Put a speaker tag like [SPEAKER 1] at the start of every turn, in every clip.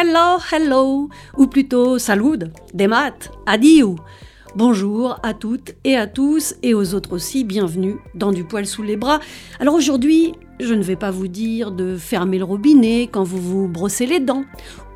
[SPEAKER 1] Hello, hello, ou plutôt salud, des maths, adieu. Bonjour à toutes et à tous et aux autres aussi, bienvenue dans Du poil sous les bras. Alors aujourd'hui, je ne vais pas vous dire de fermer le robinet quand vous vous brossez les dents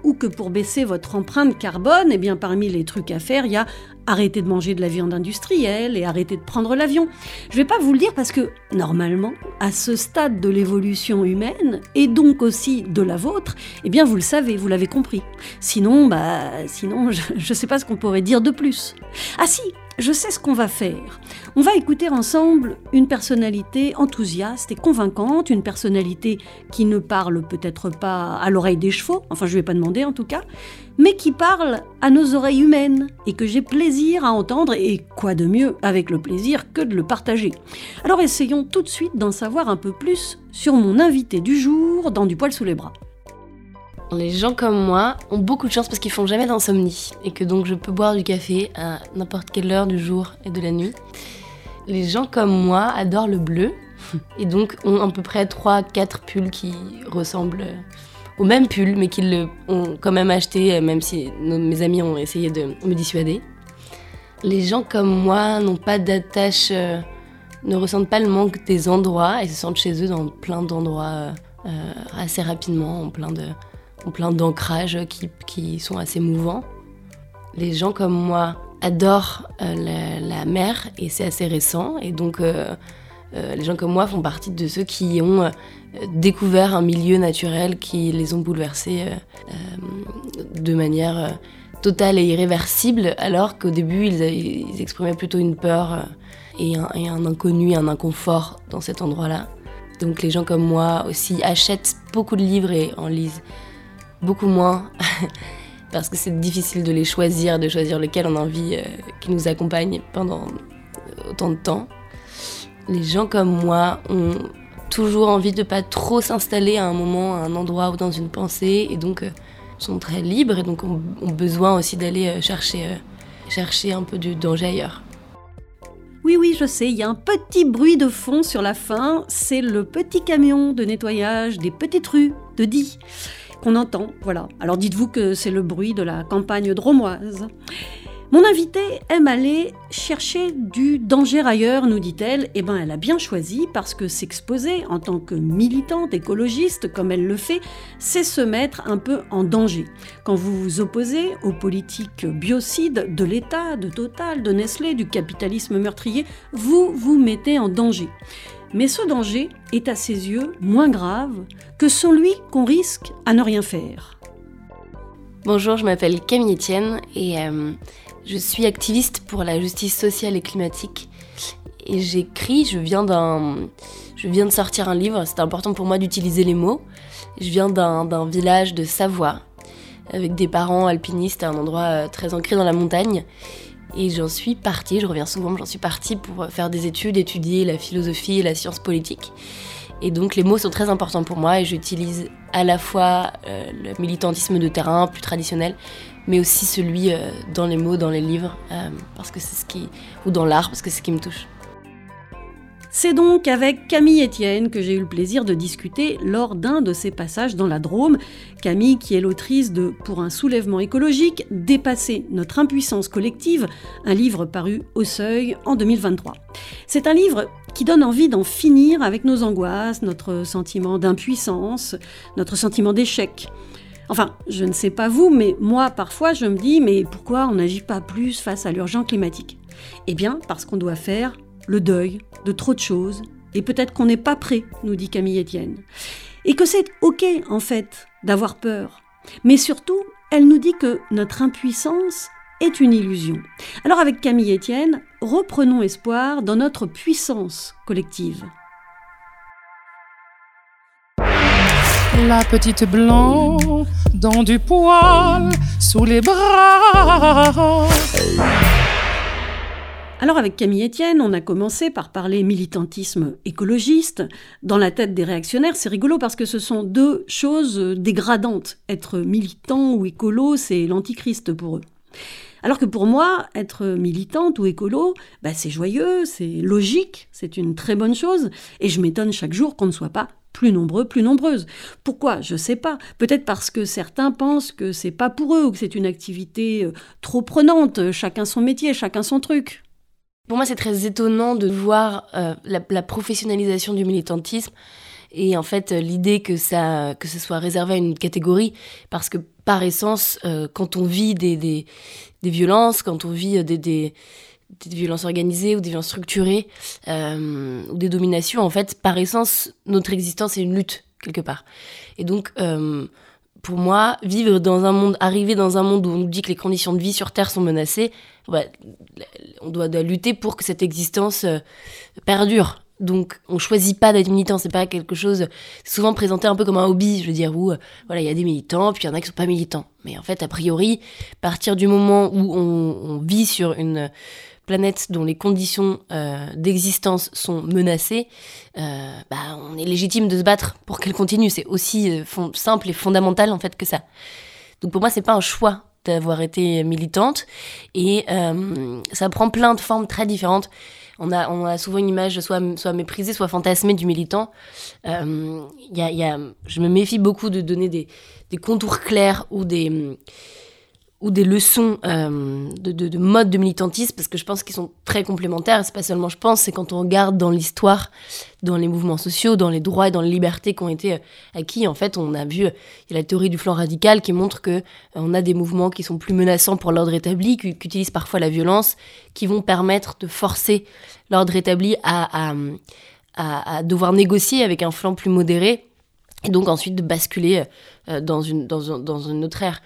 [SPEAKER 1] ou que pour baisser votre empreinte carbone, eh bien parmi les trucs à faire, il y a arrêter de manger de la viande industrielle et arrêter de prendre l'avion. Je vais pas vous le dire parce que normalement, à ce stade de l'évolution humaine et donc aussi de la vôtre, eh bien vous le savez, vous l'avez compris. Sinon, bah sinon je, ne sais pas ce qu'on pourrait dire de plus. Ah si, je sais ce qu'on va faire. On va écouter ensemble une personnalité enthousiaste et convaincante, une personnalité qui ne parle peut-être pas à l'oreille des chevaux, enfin je ne vais pas demander en tout cas, mais qui parle à nos oreilles humaines et que j'ai plaisir à entendre et quoi de mieux avec le plaisir que de le partager. Alors essayons tout de suite d'en savoir un peu plus sur mon invité du jour dans Du poil sous les bras.
[SPEAKER 2] Les gens comme moi ont beaucoup de chance parce qu'ils font jamais d'insomnie et que donc je peux boire du café à n'importe quelle heure du jour et de la nuit. Les gens comme moi adorent le bleu et donc ont à peu près 3-4 pulls qui ressemblent au même pull mais qu'ils ont quand même acheté même si mes amis ont essayé de me dissuader. Les gens comme moi n'ont pas d'attache, euh, ne ressentent pas le manque des endroits et se sentent chez eux dans plein d'endroits euh, assez rapidement, en plein de plein d'ancrages qui, sont assez mouvants. Les gens comme moi adorent euh, la, mer et c'est assez récent. Et donc, euh, euh, les gens comme moi font partie de ceux qui ont découvert un milieu naturel qui les ont bouleversés de manière totale et irréversible, alors qu'au début, ils, exprimaient plutôt une peur et un inconnu, un inconfort dans cet endroit-là. Donc les gens comme moi aussi achètent beaucoup de livres et en lisent beaucoup moins, parce que c'est difficile de les choisir, de choisir lequel on a envie euh, qui nous accompagne pendant euh, autant de temps. Les gens comme moi ont toujours envie de pas trop s'installer à un moment, à un endroit ou dans une pensée, et donc euh, sont très libres, et donc ont, besoin aussi d'aller chercher, chercher un peu du danger ailleurs.
[SPEAKER 1] Oui, oui, je sais, il y a un petit bruit de fond sur la fin, c'est le petit camion de nettoyage des petites rues de Die qu'on entend. Voilà. Alors dites-vous que c'est le bruit de la campagne dromoise. Mon invitée aime aller chercher du danger ailleurs, nous dit-elle. Eh bien, elle a bien choisi parce que s'exposer en tant que militante écologiste, comme elle le fait, c'est se mettre un peu en danger. Quand vous vous opposez aux politiques biocides de l'État, de Total, de Nestlé, du capitalisme meurtrier, vous vous mettez en danger. Mais ce danger est à ses yeux moins grave que celui qu'on risque à ne rien faire.
[SPEAKER 2] Bonjour, je m'appelle Camille Etienne et euh, je suis activiste pour la justice sociale et climatique. Et j'écris, je viens de sortir un livre. C'est important pour moi d'utiliser les mots. Je viens d'un village de Savoie avec des parents alpinistes à un endroit euh, très ancré dans la montagne. Et j'en suis partie, je reviens souvent, j'en suis partie pour faire des études, étudier la philosophie et la science politique. Et donc les mots sont très importants pour moi et j'utilise à la fois euh, le militantisme de terrain plus traditionnel, mais aussi celui euh, dans les mots, dans les livres, euh, parce que c'est ce qui, ou dans l'art, parce que c'est ce qui me touche.
[SPEAKER 1] C'est donc avec Camille Etienne que j'ai eu le plaisir de discuter lors d'un de ses passages dans la Drôme. Camille, qui est l'autrice de Pour un soulèvement écologique, Dépasser notre impuissance collective, un livre paru au seuil en 2023. C'est un livre qui donne envie d'en finir avec nos angoisses, notre sentiment d'impuissance, notre sentiment d'échec. Enfin, je ne sais pas vous, mais moi, parfois, je me dis, mais pourquoi on n'agit pas plus face à l'urgence climatique? Eh bien, parce qu'on doit faire le deuil de trop de choses, et peut-être qu'on n'est pas prêt, nous dit Camille Etienne. Et que c'est OK, en fait, d'avoir peur. Mais surtout, elle nous dit que notre impuissance est une illusion. Alors avec Camille Etienne, reprenons espoir dans notre puissance collective.
[SPEAKER 3] La petite blanc dans du poil sous les bras.
[SPEAKER 1] Alors avec Camille Etienne, on a commencé par parler militantisme écologiste. Dans la tête des réactionnaires, c'est rigolo parce que ce sont deux choses dégradantes. Être militant ou écolo, c'est l'antichrist pour eux. Alors que pour moi, être militante ou écolo, bah, c'est joyeux, c'est logique, c'est une très bonne chose, et je m'étonne chaque jour qu'on ne soit pas plus nombreux, plus nombreuses. Pourquoi? Je sais pas. Peut-être parce que certains pensent que c'est pas pour eux ou que c'est une activité euh, trop prenante, chacun son métier, chacun son truc.
[SPEAKER 2] Pour moi, c'est très étonnant de voir euh, la, professionnalisation du militantisme et en fait l'idée que ça que ce soit réservé à une catégorie parce que par essence, euh, quand on vit des, des, violences, quand on vit des, des, violences organisées ou des violences structurées euh, ou des dominations, en fait, par essence, notre existence est une lutte quelque part. Et donc, euh, pour moi, vivre dans un monde, arriver dans un monde où on nous dit que les conditions de vie sur Terre sont menacées, bah, on doit, lutter pour que cette existence euh, perdure. Donc, on choisit pas d'être militant. C'est pas quelque chose souvent présenté un peu comme un hobby. Je veux dire, où voilà, il y a des militants, puis il y en a qui sont pas militants. Mais en fait, a priori, partir du moment où on vit sur une planète dont les conditions euh, d'existence sont menacées, euh, bah, on est légitime de se battre pour qu'elle continue. C'est aussi euh, simple et fondamental en fait que ça. Donc pour moi, c'est pas un choix d'avoir été militante et ça prend plein de formes très différentes. On a, on a souvent une image soit, soit méprisée, soit fantasmée du militant. A, y a, je me méfie beaucoup de donner des, des contours clairs ou des ou des leçons euh, de, de, de, mode de militantisme, parce que je pense qu'ils sont très complémentaires. C'est pas seulement je pense, c'est quand on regarde dans l'histoire, dans les mouvements sociaux, dans les droits et dans les libertés qui ont été euh, acquis. En fait, on a vu, y a la théorie du flanc radical qui montre que euh, on a des mouvements qui sont plus menaçants pour l'ordre établi, qui, utilisent parfois la violence, qui vont permettre de forcer l'ordre établi à, devoir négocier avec un flanc plus modéré, et donc ensuite de basculer dans, dans une autre ère.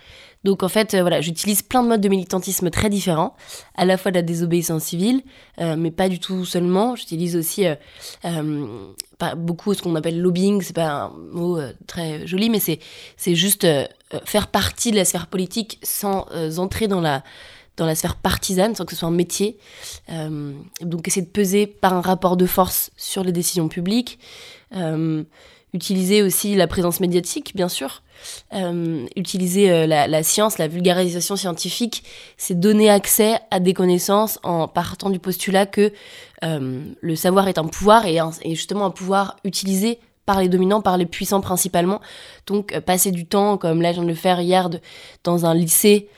[SPEAKER 2] Donc en fait, euh, voilà, j'utilise plein de modes de militantisme très différents, à la fois de la désobéissance civile, euh, mais pas du tout seulement. J'utilise aussi euh, pas beaucoup ce qu'on appelle lobbying, c'est pas un mot très joli, mais c'est juste faire partie de la sphère politique sans entrer dans la dans la sphère partisane, sans que ce soit un métier. donc essayer de peser par un rapport de force sur les décisions publiques. Utiliser aussi la présence médiatique, bien sûr. Euh, utiliser euh, la, science, la vulgarisation scientifique, c'est donner accès à des connaissances en partant du postulat que euh, le savoir est un pouvoir et, et, justement un pouvoir utilisé par les dominants, par les puissants principalement. Donc passer du temps, comme là je de le faire hier, dans un lycée,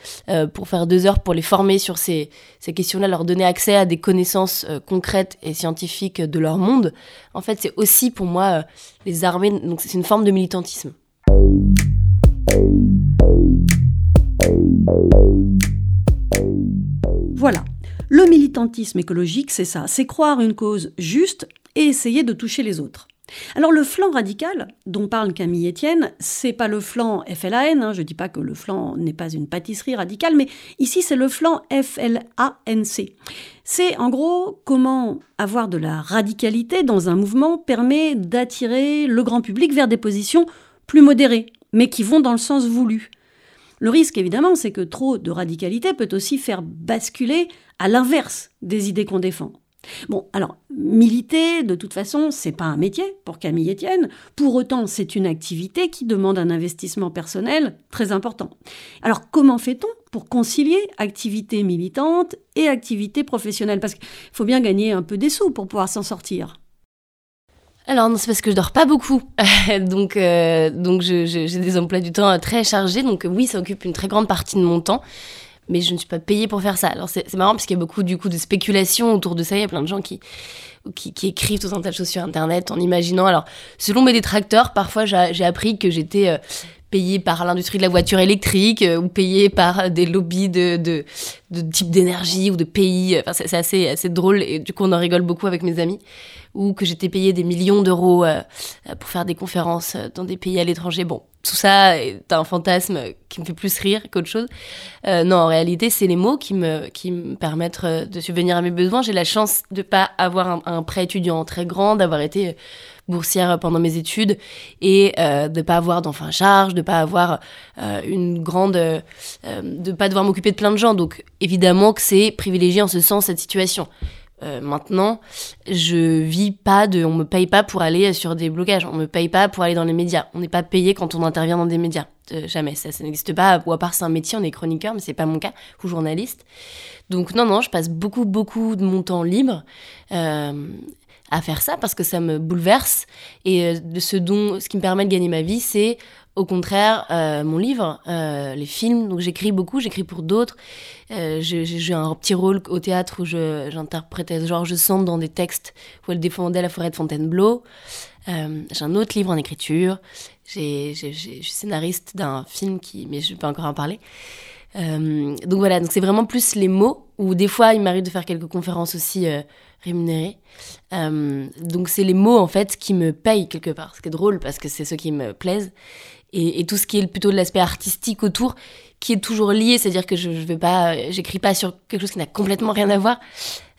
[SPEAKER 2] pour faire deux heures pour les former sur ces, ces questions-là, leur donner accès à des connaissances concrètes et scientifiques de leur monde, en fait c'est aussi pour moi les armées, donc c'est une forme de militantisme.
[SPEAKER 1] Voilà. Le militantisme écologique, c'est ça, c'est croire une cause juste et essayer de toucher les autres. Alors le flanc radical dont parle Camille Etienne, c'est pas le flanc FLAN, hein, je dis pas que le flanc n'est pas une pâtisserie radicale, mais ici c'est le flanc FLANC. C'est en gros comment avoir de la radicalité dans un mouvement permet d'attirer le grand public vers des positions plus modérées, mais qui vont dans le sens voulu. Le risque, évidemment, c'est que trop de radicalité peut aussi faire basculer à l'inverse des idées qu'on défend. Bon, alors, militer, de toute façon, c'est pas un métier pour Camille Etienne. Pour autant, c'est une activité qui demande un investissement personnel très important. Alors, comment fait-on pour concilier activité militante et activité professionnelle? Parce qu'il faut bien gagner un peu des sous pour pouvoir s'en sortir.
[SPEAKER 2] Alors non, c'est parce que je dors pas beaucoup, donc euh, donc j'ai des emplois du temps très chargés, donc oui, ça occupe une très grande partie de mon temps, mais je ne suis pas payée pour faire ça. Alors c'est marrant parce qu'il y a beaucoup du coup de spéculation autour de ça, il y a plein de gens qui qui, écrivent tout un tas de choses sur internet en imaginant. Alors selon mes détracteurs, parfois j'ai appris que j'étais euh, payée par l'industrie de la voiture électrique euh, ou payée par des lobbies de, de, de type d'énergie ou de pays. Enfin, c'est assez, assez drôle et du coup on en rigole beaucoup avec mes amis ou que j'étais payé des millions d'euros euh, pour faire des conférences euh, dans des pays à l'étranger. Bon, tout ça est un fantasme qui me fait plus rire qu'autre chose. Euh, non, en réalité, c'est les mots qui me, permettent de subvenir à mes besoins. J'ai la chance de pas avoir un, prêt étudiant très grand, d'avoir été boursière pendant mes études et euh, de pas avoir d'enfants charge, de pas avoir une grande, euh, de pas devoir m'occuper de plein de gens. Donc évidemment que c'est privilégié en ce sens cette situation. Euh, maintenant, je vis pas de, on me paye pas pour aller sur des blocages, on me paye pas pour aller dans les médias, on n'est pas payé quand on intervient dans des médias. n'existe jamais. Ça, ça n'existe pas. Ou à part c'est un métier, on est chroniqueur, mais c'est pas mon cas, ou journaliste. Donc non, non, je passe beaucoup, beaucoup de mon temps libre euh, à faire ça parce que ça me bouleverse. Et euh, ce dont, ce qui me permet de gagner ma vie, c'est au contraire euh, mon livre, euh, les films. Donc j'écris beaucoup, j'écris pour d'autres. J'ai un petit rôle au théâtre où j'interprétais Georges Sand dans des textes où elle défendait la forêt de Fontainebleau. J'ai un autre livre en écriture. Je suis scénariste d'un film qui, mais je ne vais pas encore en parler. Donc voilà, donc c'est vraiment plus les mots, ou des fois il m'arrive de faire quelques conférences aussi rémunérées. Euh, donc c'est les mots en fait qui me payent quelque part, ce qui est drôle parce que c'est ceux qui me plaisent. Et, tout ce qui est plutôt de l'aspect artistique autour, qui est toujours lié, c'est-à-dire que je, je vais pas, j'écris pas sur quelque chose qui n'a complètement rien à voir,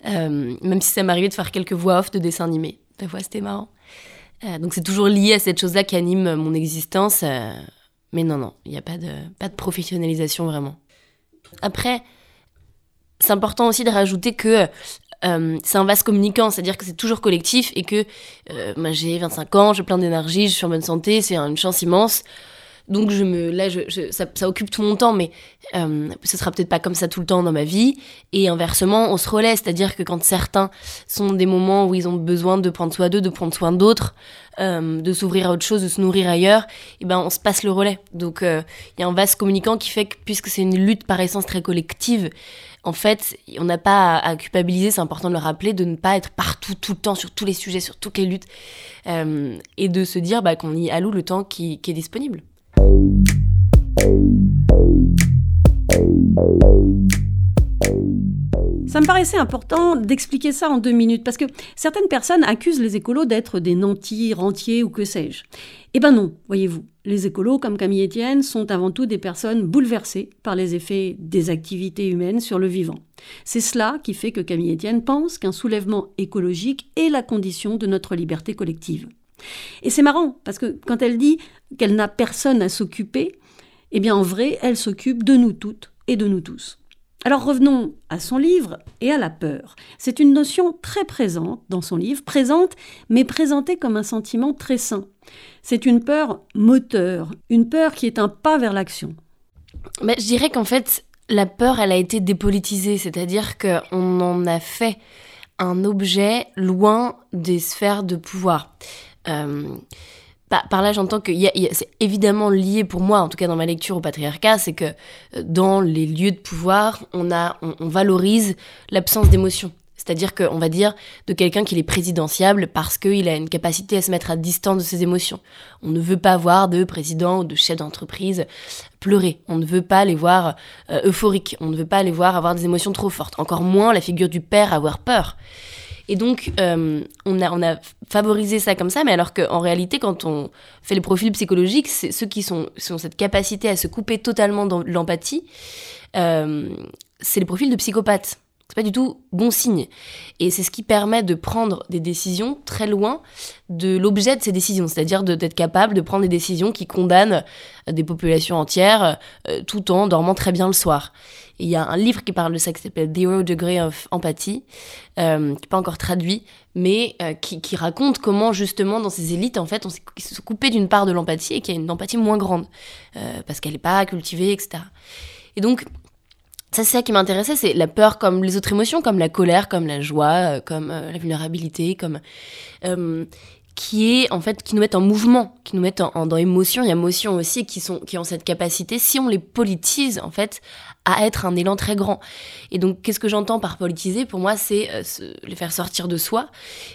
[SPEAKER 2] euh, même si ça m'arrivait de faire quelques voix off de dessins animés. Des fois c'était marrant. Euh, donc c'est toujours lié à cette chose-là qui anime mon existence. mais non, non, il n'y a pas de, pas de professionnalisation vraiment. Après, c'est important aussi de rajouter que euh, c'est un vase communicant, c'est-à-dire que c'est toujours collectif et que euh, j'ai 25 ans, j'ai plein d'énergie, je suis en bonne santé, c'est une chance immense. Donc je me, là, ça, occupe tout mon temps, mais euh, ce sera peut-être pas comme ça tout le temps dans ma vie. Et inversement, on se relaie, c'est-à-dire que quand certains sont des moments où ils ont besoin de prendre soin d'eux, de prendre soin d'autres, euh, de s'ouvrir à autre chose, de se nourrir ailleurs, et ben on se passe le relais. Donc euh, il y a un vase communicant qui fait que puisque c'est une lutte par essence très collective, en fait, on n'a pas à, culpabiliser, c'est important de le rappeler, de ne pas être partout, tout le temps, sur tous les sujets, sur toutes les luttes, euh, et de se dire bah, qu'on y alloue le temps qui est disponible.
[SPEAKER 1] Ça me paraissait important d'expliquer ça en deux minutes, parce que certaines personnes accusent les écolos d'être des nantis, rentiers ou que sais-je. Eh ben non, voyez-vous. Les écolos, comme Camille Etienne, sont avant tout des personnes bouleversées par les effets des activités humaines sur le vivant. C'est cela qui fait que Camille Etienne pense qu'un soulèvement écologique est la condition de notre liberté collective. Et c'est marrant, parce que quand elle dit qu'elle n'a personne à s'occuper, eh bien en vrai, elle s'occupe de nous toutes et de nous tous. Alors revenons à son livre et à la peur. C'est une notion très présente dans son livre, présente mais présentée comme un sentiment très sain. C'est une peur moteur, une peur qui est un pas vers l'action.
[SPEAKER 2] Mais je dirais qu'en fait, la peur, elle a été dépolitisée, c'est-à-dire qu'on en a fait un objet loin des sphères de pouvoir. Euh, par, là, j'entends que c'est évidemment lié pour moi, en tout cas dans ma lecture au patriarcat, c'est que euh, dans les lieux de pouvoir, on valorise l'absence d'émotion. C'est-à-dire qu'on va dire de quelqu'un qu'il est présidentiable parce qu'il a une capacité à se mettre à distance de ses émotions. On ne veut pas voir de président ou de chef d'entreprise pleurer. On ne veut pas les voir euh, euphoriques. On ne veut pas les voir avoir des émotions trop fortes. Encore moins la figure du père avoir peur. Et donc, euh, on, a, favorisé ça comme ça, mais alors qu'en réalité, quand on fait les profils psychologiques, c'est ceux qui ont cette capacité à se couper totalement de l'empathie, euh, c'est les profils de psychopathes. C'est pas du tout bon signe. Et c'est ce qui permet de prendre des décisions très loin de l'objet de ces décisions, c'est-à-dire d'être capable de prendre des décisions qui condamnent des populations entières euh, tout en dormant très bien le soir. Il y a un livre qui parle de ça qui s'appelle Zero Degree of Empathy, euh, qui n'est pas encore traduit, mais euh, qui, raconte comment justement dans ces élites, en fait, on s'est se couper d'une part de l'empathie et qu'il y a une empathie moins grande, euh, parce qu'elle n'est pas cultivée, etc. Et donc, ça, c'est ça qui m'intéressait, c'est la peur comme les autres émotions, comme la colère, comme la joie, comme la vulnérabilité, comme qui est en fait qui nous mettent en mouvement, qui nous mettent en, dans émotion, il y a émotion aussi qui sont qui ont cette capacité, si on les politise en fait, à être un élan très grand. Et donc, qu'est-ce que j'entends par politiser? Pour moi, c'est euh, les faire sortir de soi.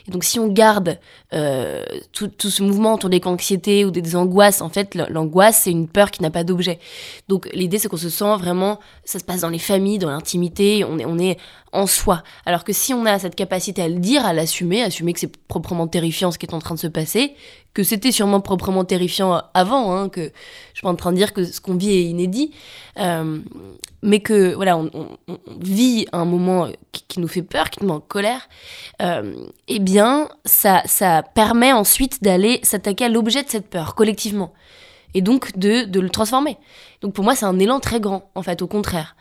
[SPEAKER 2] Et donc, si on garde euh, tout, ce mouvement autour des anxiétés ou des, angoisses, en fait, l'angoisse, c'est une peur qui n'a pas d'objet. Donc, l'idée, c'est qu'on se sent vraiment, ça se passe dans les familles, dans l'intimité, on est, on est en soi. Alors que si on a cette capacité à le dire, à l'assumer, assumer que c'est proprement terrifiant ce qui est en train de se passer, que c'était sûrement proprement terrifiant avant, hein, que je suis pas en train de dire que ce qu'on vit est inédit, euh, mais que voilà, on, vit un moment qui, nous fait peur, qui nous met en colère, euh, eh bien, ça, ça permet ensuite d'aller s'attaquer à l'objet de cette peur collectivement, et donc de le transformer. Donc pour moi, c'est un élan très grand, en fait, au contraire.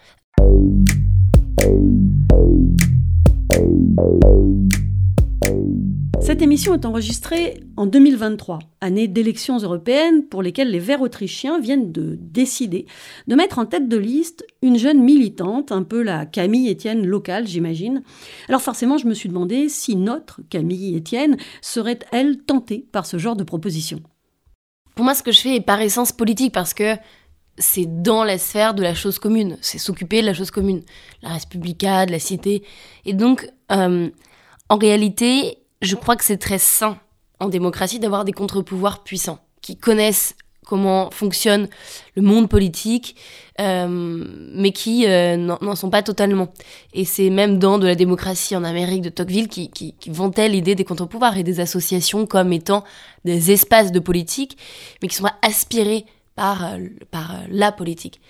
[SPEAKER 1] Cette émission est enregistrée en 2023, année d'élections européennes pour lesquelles les Verts autrichiens viennent de décider de mettre en tête de liste une jeune militante, un peu la Camille Etienne locale, j'imagine. Alors forcément, je me suis demandé si notre Camille Etienne serait, elle, tentée par ce genre de proposition.
[SPEAKER 2] Pour moi, ce que je fais est par essence politique parce que c'est dans la sphère de la chose commune. C'est s'occuper de la chose commune. La Respublica, de la cité. Et donc, euh, en réalité, je crois que c'est très sain en démocratie d'avoir des contre-pouvoirs puissants qui connaissent comment fonctionne le monde politique, euh, mais qui euh, n'en sont pas totalement. Et c'est même dans de la démocratie en Amérique de Tocqueville qui, qui, vantait l'idée des contre-pouvoirs et des associations comme étant des espaces de politique, mais qui sont aspirés par, euh, par la politique.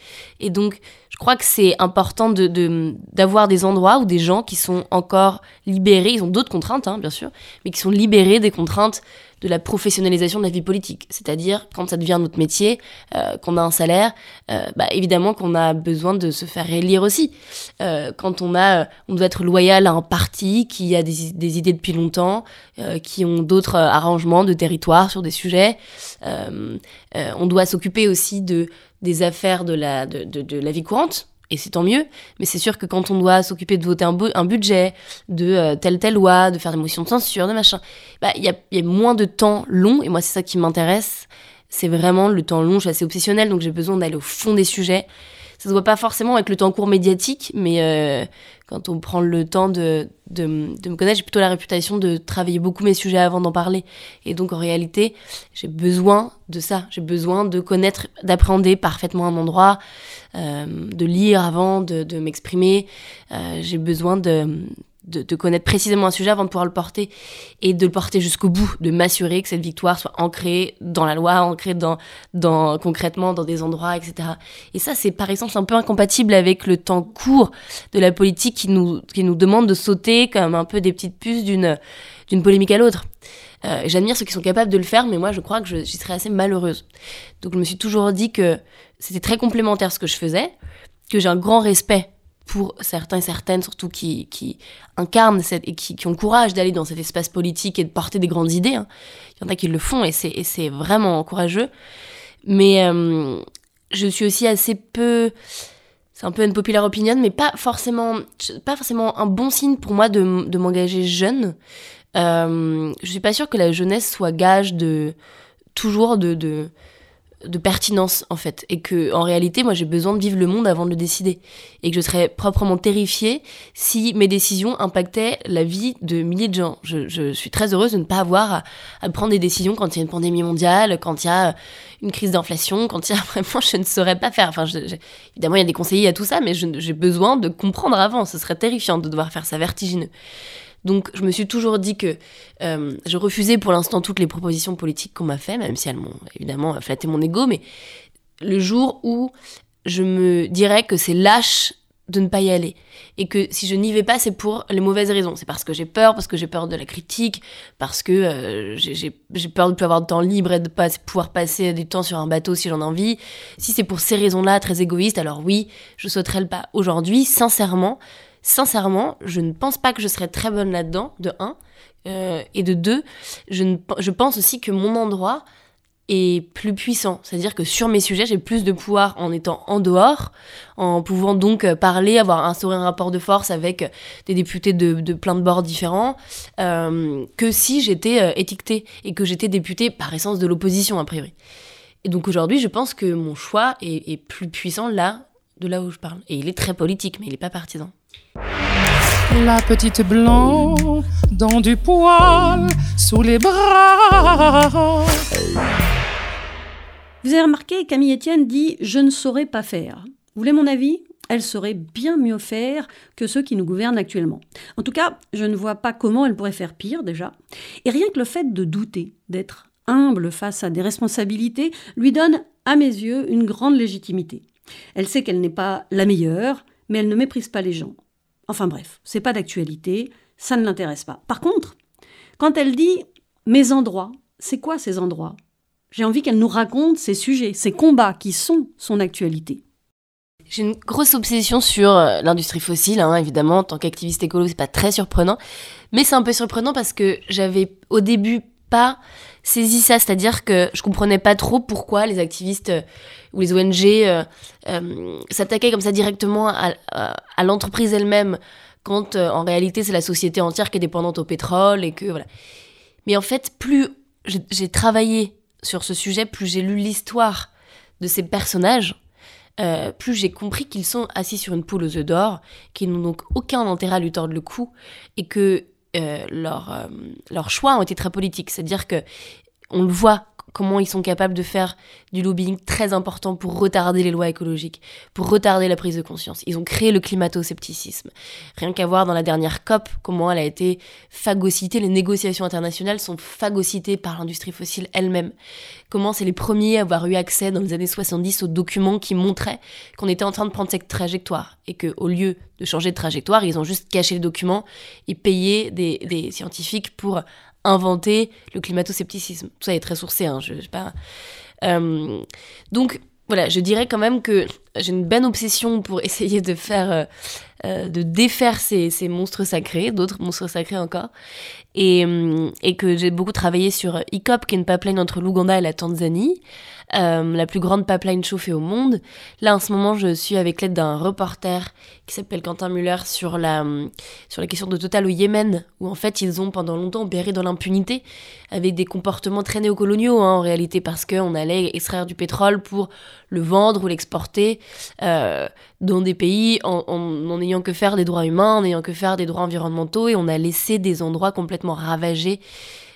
[SPEAKER 2] Et donc, je crois que c'est important d'avoir de, des endroits où des gens qui sont encore libérés, ils ont d'autres contraintes, hein, bien sûr, mais qui sont libérés des contraintes de la professionnalisation de la vie politique. C'est-à-dire, quand ça devient notre métier, euh, qu'on a un salaire, euh, bah, évidemment qu'on a besoin de se faire élire aussi. Euh, quand on a, on doit être loyal à un parti qui a des, idées depuis longtemps, qui ont d'autres arrangements de territoire sur des sujets. On doit s'occuper aussi de des affaires de la, de, de la vie courante, et c'est tant mieux. Mais c'est sûr que quand on doit s'occuper de voter un, budget, de euh, telle telle loi, de faire des motions de censure, de machin, bah il y a, y a moins de temps long. Et moi, c'est ça qui m'intéresse. C'est vraiment le temps long. Je suis assez obsessionnelle, donc j'ai besoin d'aller au fond des sujets. Ça se voit pas forcément avec le temps court médiatique, mais euh, quand on prend le temps de, de, me connaître, j'ai plutôt la réputation de travailler beaucoup mes sujets avant d'en parler. Et donc en réalité, j'ai besoin de ça. J'ai besoin de connaître, d'appréhender parfaitement un endroit, euh, de lire avant, de, de m'exprimer. Euh, j'ai besoin de, de, de, connaître précisément un sujet avant de pouvoir le porter et de le porter jusqu'au bout, de m'assurer que cette victoire soit ancrée dans la loi, ancrée dans, concrètement dans des endroits, etc. Et ça, c'est par exemple un peu incompatible avec le temps court de la politique qui nous, qui nous demande de sauter comme un peu des petites puces d'une d'une polémique à l'autre. Euh, J'admire ceux qui sont capables de le faire, mais moi, je crois que j'y serais assez malheureuse. Donc, je me suis toujours dit que c'était très complémentaire ce que je faisais, que j'ai un grand respect pour certains et certaines, surtout qui, qui incarnent cette, et qui, ont courage d'aller dans cet espace politique et de porter des grandes idées. Hein. Il y en a qui le font et c'est vraiment courageux. Mais euh, je suis aussi assez peu. C'est un peu une populaire opinion, mais pas forcément, pas forcément un bon signe pour moi de, de m'engager jeune. Euh, je suis pas sûre que la jeunesse soit gage de toujours de de pertinence en fait. Et que en réalité moi j'ai besoin de vivre le monde avant de le décider. Et que je serais proprement terrifiée si mes décisions impactaient la vie de milliers de gens. Je, suis très heureuse de ne pas avoir à, prendre des décisions quand il y a une pandémie mondiale quand il y a une crise d'inflation quand il y a vraiment je ne saurais pas faire. Enfin je, évidemment il y a des conseillers à tout ça mais j'ai besoin de comprendre avant. Ce serait terrifiant de devoir faire ça vertigineux donc je me suis toujours dit que euh, je refusais pour l'instant toutes les propositions politiques qu'on m'a fait, même si elles m'ont évidemment flatté mon ego, mais le jour où je me dirais que c'est lâche de ne pas y aller et que si je n'y vais pas c'est pour les mauvaises raisons. C'est parce que j'ai peur parce que j'ai peur de la critique parce que euh, j'ai peur de ne plus avoir de temps libre et de pas pouvoir passer du temps sur un bateau si j'en ai envie. Si c'est pour ces raisons là très égoïstes alors oui je sauterai le pas aujourd'hui. Sincèrement sincèrement, je ne pense pas que je serais très bonne là-dedans, de un. Euh, et de deux, je, ne, je pense aussi que mon endroit est plus puissant. C'est-à-dire que sur mes sujets, j'ai plus de pouvoir en étant en dehors, en pouvant donc parler, avoir instauré un rapport de force avec des députés de, de plein de bords différents, euh, que si j'étais euh, étiquetée et que j'étais députée par essence de l'opposition, a priori. Et donc aujourd'hui, je pense que mon choix est, est plus puissant là, de là où je parle. Et il est très politique, mais il n'est pas partisan.
[SPEAKER 3] La petite blanc dans du poil sous les bras.
[SPEAKER 1] Vous avez remarqué, Camille Etienne dit Je ne saurais pas faire. Vous voulez mon avis? Elle saurait bien mieux faire que ceux qui nous gouvernent actuellement. En tout cas, je ne vois pas comment elle pourrait faire pire déjà. Et rien que le fait de douter, d'être humble face à des responsabilités, lui donne, à mes yeux, une grande légitimité. Elle sait qu'elle n'est pas la meilleure, mais elle ne méprise pas les gens. Enfin bref, c'est pas d'actualité, ça ne l'intéresse pas. Par contre, quand elle dit mes endroits, c'est quoi ces endroits? J'ai envie qu'elle nous raconte ces sujets, ces combats qui sont son actualité.
[SPEAKER 2] J'ai une grosse obsession sur euh, l'industrie fossile, hein, évidemment. En tant qu'activiste écolo, c'est pas très surprenant. Mais c'est un peu surprenant parce que j'avais au début pas saisi ça, c'est-à-dire que je comprenais pas trop pourquoi les activistes euh, ou les ONG euh, euh, s'attaquaient comme ça directement à, l'entreprise elle-même, quand en réalité c'est la société entière qui est dépendante au pétrole et que voilà. Mais en fait, plus j'ai travaillé sur ce sujet, plus j'ai lu l'histoire de ces personnages, plus j'ai compris qu'ils sont assis sur une poule aux œufs d'or, qu'ils n'ont donc aucun intérêt à lui tordre le cou et que euh, leur, euh, leurs choix ont été très politiques. C'est-à-dire que on le voit comment ils sont capables de faire du lobbying très important pour retarder les lois écologiques, pour retarder la prise de conscience. Ils ont créé le climato-scepticisme. Rien qu'à voir dans la dernière COP comment elle a été phagocytée, les négociations internationales sont phagocytées par l'industrie fossile elle-même. Comment c'est les premiers à avoir eu accès dans les années 70 aux documents qui montraient qu'on était en train de prendre cette trajectoire et que au lieu de changer de trajectoire, ils ont juste caché le document et payé des scientifiques pour inventer le climato-scepticisme. Tout ça est très sourcé, hein, je, je sais pas. Euh, donc voilà, je dirais quand même que j'ai une bonne obsession pour essayer de faire, euh, de défaire ces, ces monstres sacrés, d'autres monstres sacrés encore, et, euh, et que j'ai beaucoup travaillé sur ICOP, qui est une pipeline entre l'Ouganda et la Tanzanie, euh, la plus grande pipeline chauffée au monde. Là, en ce moment, je suis avec l'aide d'un reporter qui s'appelle Quentin Muller sur la, sur la question de Total au Yémen, où en fait, ils ont pendant longtemps opéré dans l'impunité, avec des comportements très néocoloniaux, hein, en réalité, parce qu'on allait extraire du pétrole pour le vendre ou l'exporter euh, dans des pays en, en, en ayant que faire des droits humains, en ayant que faire des droits environnementaux, et on a laissé des endroits complètement ravagés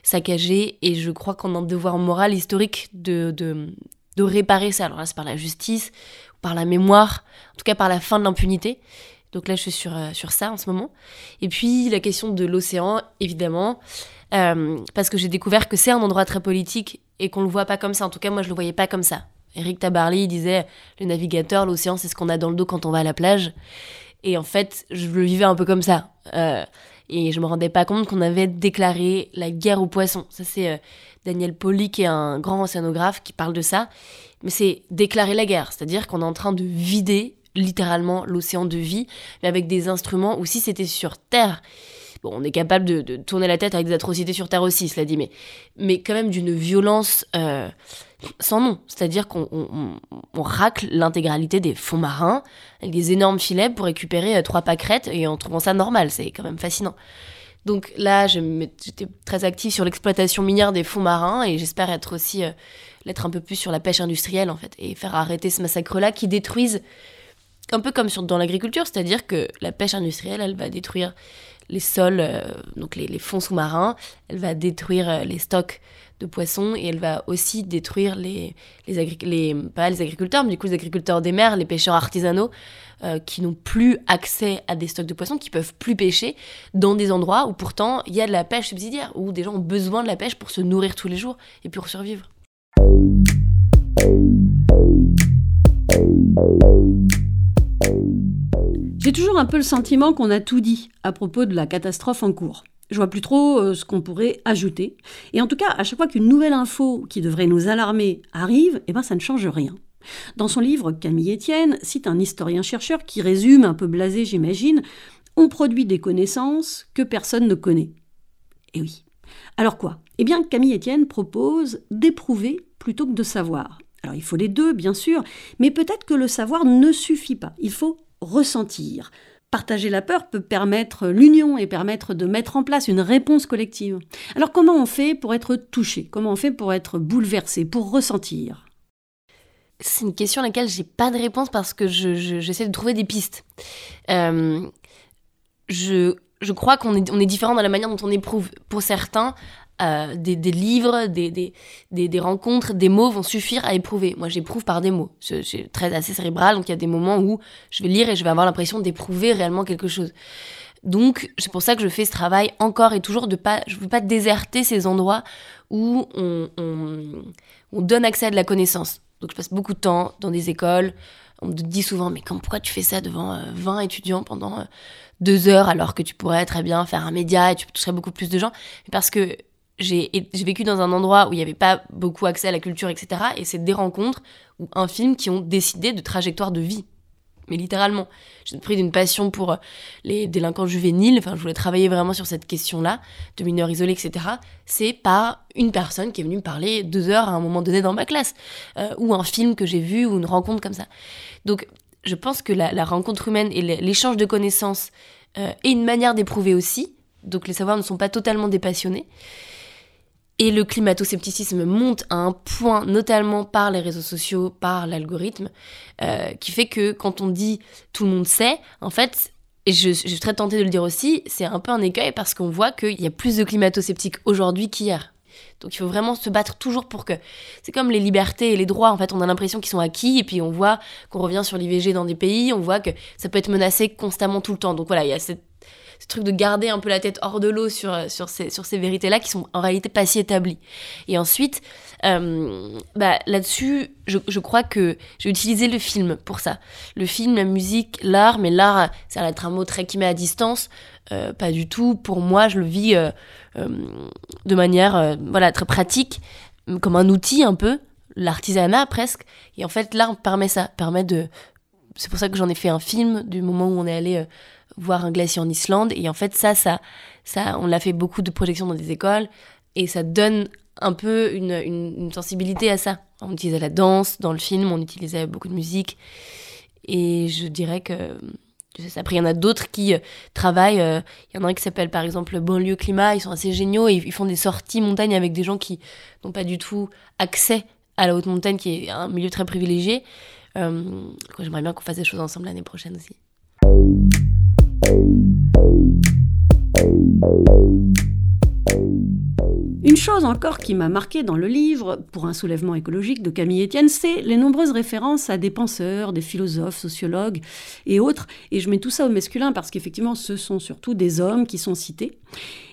[SPEAKER 2] saccagé et je crois qu'on a un devoir moral historique de, de, de réparer ça. Alors là, c'est par la justice, par la mémoire, en tout cas par la fin de l'impunité. Donc là, je suis sur, euh, sur ça en ce moment. Et puis la question de l'océan, évidemment, euh, parce que j'ai découvert que c'est un endroit très politique et qu'on le voit pas comme ça. En tout cas, moi, je le voyais pas comme ça. Eric Tabarly disait le navigateur, l'océan, c'est ce qu'on a dans le dos quand on va à la plage. Et en fait, je le vivais un peu comme ça. Euh, et je me rendais pas compte qu'on avait déclaré la guerre aux poissons. Ça, c'est euh, Daniel Poli, qui est un grand océanographe, qui parle de ça. Mais c'est déclarer la guerre, c'est-à-dire qu'on est en train de vider littéralement l'océan de vie, mais avec des instruments, ou si c'était sur Terre, bon, on est capable de, de, tourner la tête avec des atrocités sur Terre aussi, cela dit, mais, mais quand même d'une violence euh, sans nom. C'est-à-dire qu'on on, on racle l'intégralité des fonds marins avec des énormes filets pour récupérer euh, trois pâquerettes et en trouvant ça normal. C'est quand même fascinant. Donc là, j'étais très active sur l'exploitation minière des fonds marins et j'espère être aussi euh, l'être un peu plus sur la pêche industrielle en fait et faire arrêter ce massacre-là qui détruisent un peu comme sur, dans l'agriculture, c'est-à-dire que la pêche industrielle, elle va détruire les sols, euh, donc les, fonds sous-marins, elle va détruire euh, les stocks de poissons et elle va aussi détruire les, les, les pas les agriculteurs, mais du coup les agriculteurs des mers, les pêcheurs artisanaux euh, qui n'ont plus accès à des stocks de poissons, qui peuvent plus pêcher dans des endroits où pourtant il y a de la pêche subsidiaire, où des gens ont besoin de la pêche pour se nourrir tous les jours et pour survivre.
[SPEAKER 1] J'ai toujours un peu le sentiment qu'on a tout dit à propos de la catastrophe en cours. Je vois plus trop euh, ce qu'on pourrait ajouter. Et en tout cas, à chaque fois qu'une nouvelle info qui devrait nous alarmer arrive, eh ben ça ne change rien. Dans son livre, Camille Etienne cite un historien-chercheur qui résume, un peu blasé j'imagine, On produit des connaissances que personne ne connaît. Et oui. Alors quoi? Eh bien, Camille Etienne propose d'éprouver plutôt que de savoir. Alors il faut les deux, bien sûr, mais peut-être que le savoir ne suffit pas. Il faut ressentir. Partager la peur peut permettre l'union et permettre de mettre en place une réponse collective. Alors comment on fait pour être touché? Comment on fait pour être bouleversé, pour ressentir?
[SPEAKER 2] C'est une question à laquelle j'ai pas de réponse parce que j'essaie je, de trouver des pistes. Euh, je, je crois qu'on est, on est différent dans la manière dont on éprouve. Pour certains, euh, des, livres, des, des, des, rencontres, des mots vont suffire à éprouver. Moi, j'éprouve par des mots. Je, très assez cérébral, donc il y a des moments où je vais lire et je vais avoir l'impression d'éprouver réellement quelque chose. Donc, c'est pour ça que je fais ce travail encore et toujours de pas, je veux pas déserter ces endroits où on, on, on donne accès à de la connaissance. Donc, je passe beaucoup de temps dans des écoles. On me dit souvent, mais pourquoi tu fais ça devant euh, 20 étudiants pendant euh, deux heures alors que tu pourrais très bien faire un média et tu toucherais beaucoup plus de gens? Parce que j'ai vécu dans un endroit où il n'y avait pas beaucoup accès à la culture, etc. Et c'est des rencontres ou un film qui ont décidé de trajectoire de vie. mais littéralement. J'ai pris d'une passion pour les délinquants juvéniles, enfin je voulais travailler vraiment sur cette question-là, de mineurs isolés, etc. C'est par une personne qui est venue me parler deux heures à un moment donné dans ma classe, euh, ou un film que j'ai vu, ou une rencontre comme ça. Donc je pense que la, rencontre humaine et l'échange de connaissances euh, est une manière d'éprouver aussi, donc les savoirs ne sont pas totalement dépassionnés. Et le climato-scepticisme monte à un point, notamment par les réseaux sociaux, par l'algorithme, euh, qui fait que quand on dit tout le monde sait, en fait, et je, je suis très tentée de le dire aussi, c'est un peu un écueil parce qu'on voit qu'il y a plus de climato-sceptiques aujourd'hui qu'hier. Donc il faut vraiment se battre toujours pour que. C'est comme les libertés et les droits, en fait, on a l'impression qu'ils sont acquis, et puis on voit qu'on revient sur l'IVG dans des pays, on voit que ça peut être menacé constamment tout le temps. Donc voilà, il y a cette ce truc de garder un peu la tête hors de l'eau sur, sur ces, sur ces vérités-là qui sont en réalité pas si établies. Et ensuite, euh, bah, là-dessus, je, je, crois que j'ai utilisé le film pour ça. Le film, la musique, l'art, mais l'art, ça va être un mot très qui met à distance. Euh, pas du tout. Pour moi, je le vis euh, de manière voilà, très pratique, comme un outil un peu, l'artisanat presque. Et en fait, l'art permet ça, permet de... C'est pour ça que j'en ai fait un film du moment où on est allé voir un glacier en Islande. Et en fait, ça, ça, ça on l'a fait beaucoup de projections dans des écoles et ça donne un peu une, une, sensibilité à ça. On utilisait la danse dans le film, on utilisait beaucoup de musique. Et je dirais que. Après, il y en a d'autres qui euh, travaillent. Euh, il y en a un qui s'appelle par exemple Banlieue Climat. Ils sont assez géniaux et ils font des sorties montagne avec des gens qui n'ont pas du tout accès à la haute montagne, qui est un milieu très privilégié. Euh, J'aimerais bien qu'on fasse des choses ensemble l'année prochaine aussi.
[SPEAKER 1] Une chose encore qui m'a marqué dans le livre, pour un soulèvement écologique de Camille Etienne, c'est les nombreuses références à des penseurs, des philosophes, sociologues et autres. Et je mets tout ça au masculin parce qu'effectivement, ce sont surtout des hommes qui sont cités.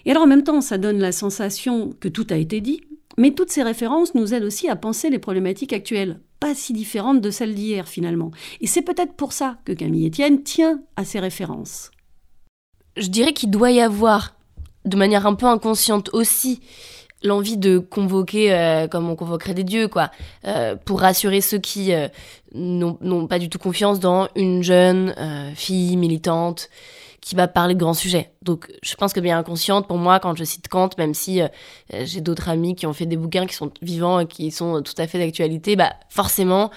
[SPEAKER 1] Et alors en même temps, ça donne la sensation que tout a été dit, mais toutes ces références nous aident aussi à penser les problématiques actuelles, pas si différentes de celles d'hier finalement. Et c'est peut-être pour ça que Camille Etienne tient à ces références
[SPEAKER 2] je dirais qu'il doit y avoir, de manière un peu inconsciente aussi, l'envie de convoquer euh, comme on convoquerait des dieux, quoi, euh, pour rassurer ceux qui euh, n'ont pas du tout confiance dans une jeune fille militante qui va parler de grands sujets. Donc je pense que bien inconsciente, pour moi, quand je cite Kant, même si j'ai d'autres amis qui ont fait des bouquins qui sont vivants et qui sont tout à fait d'actualité, bah forcément,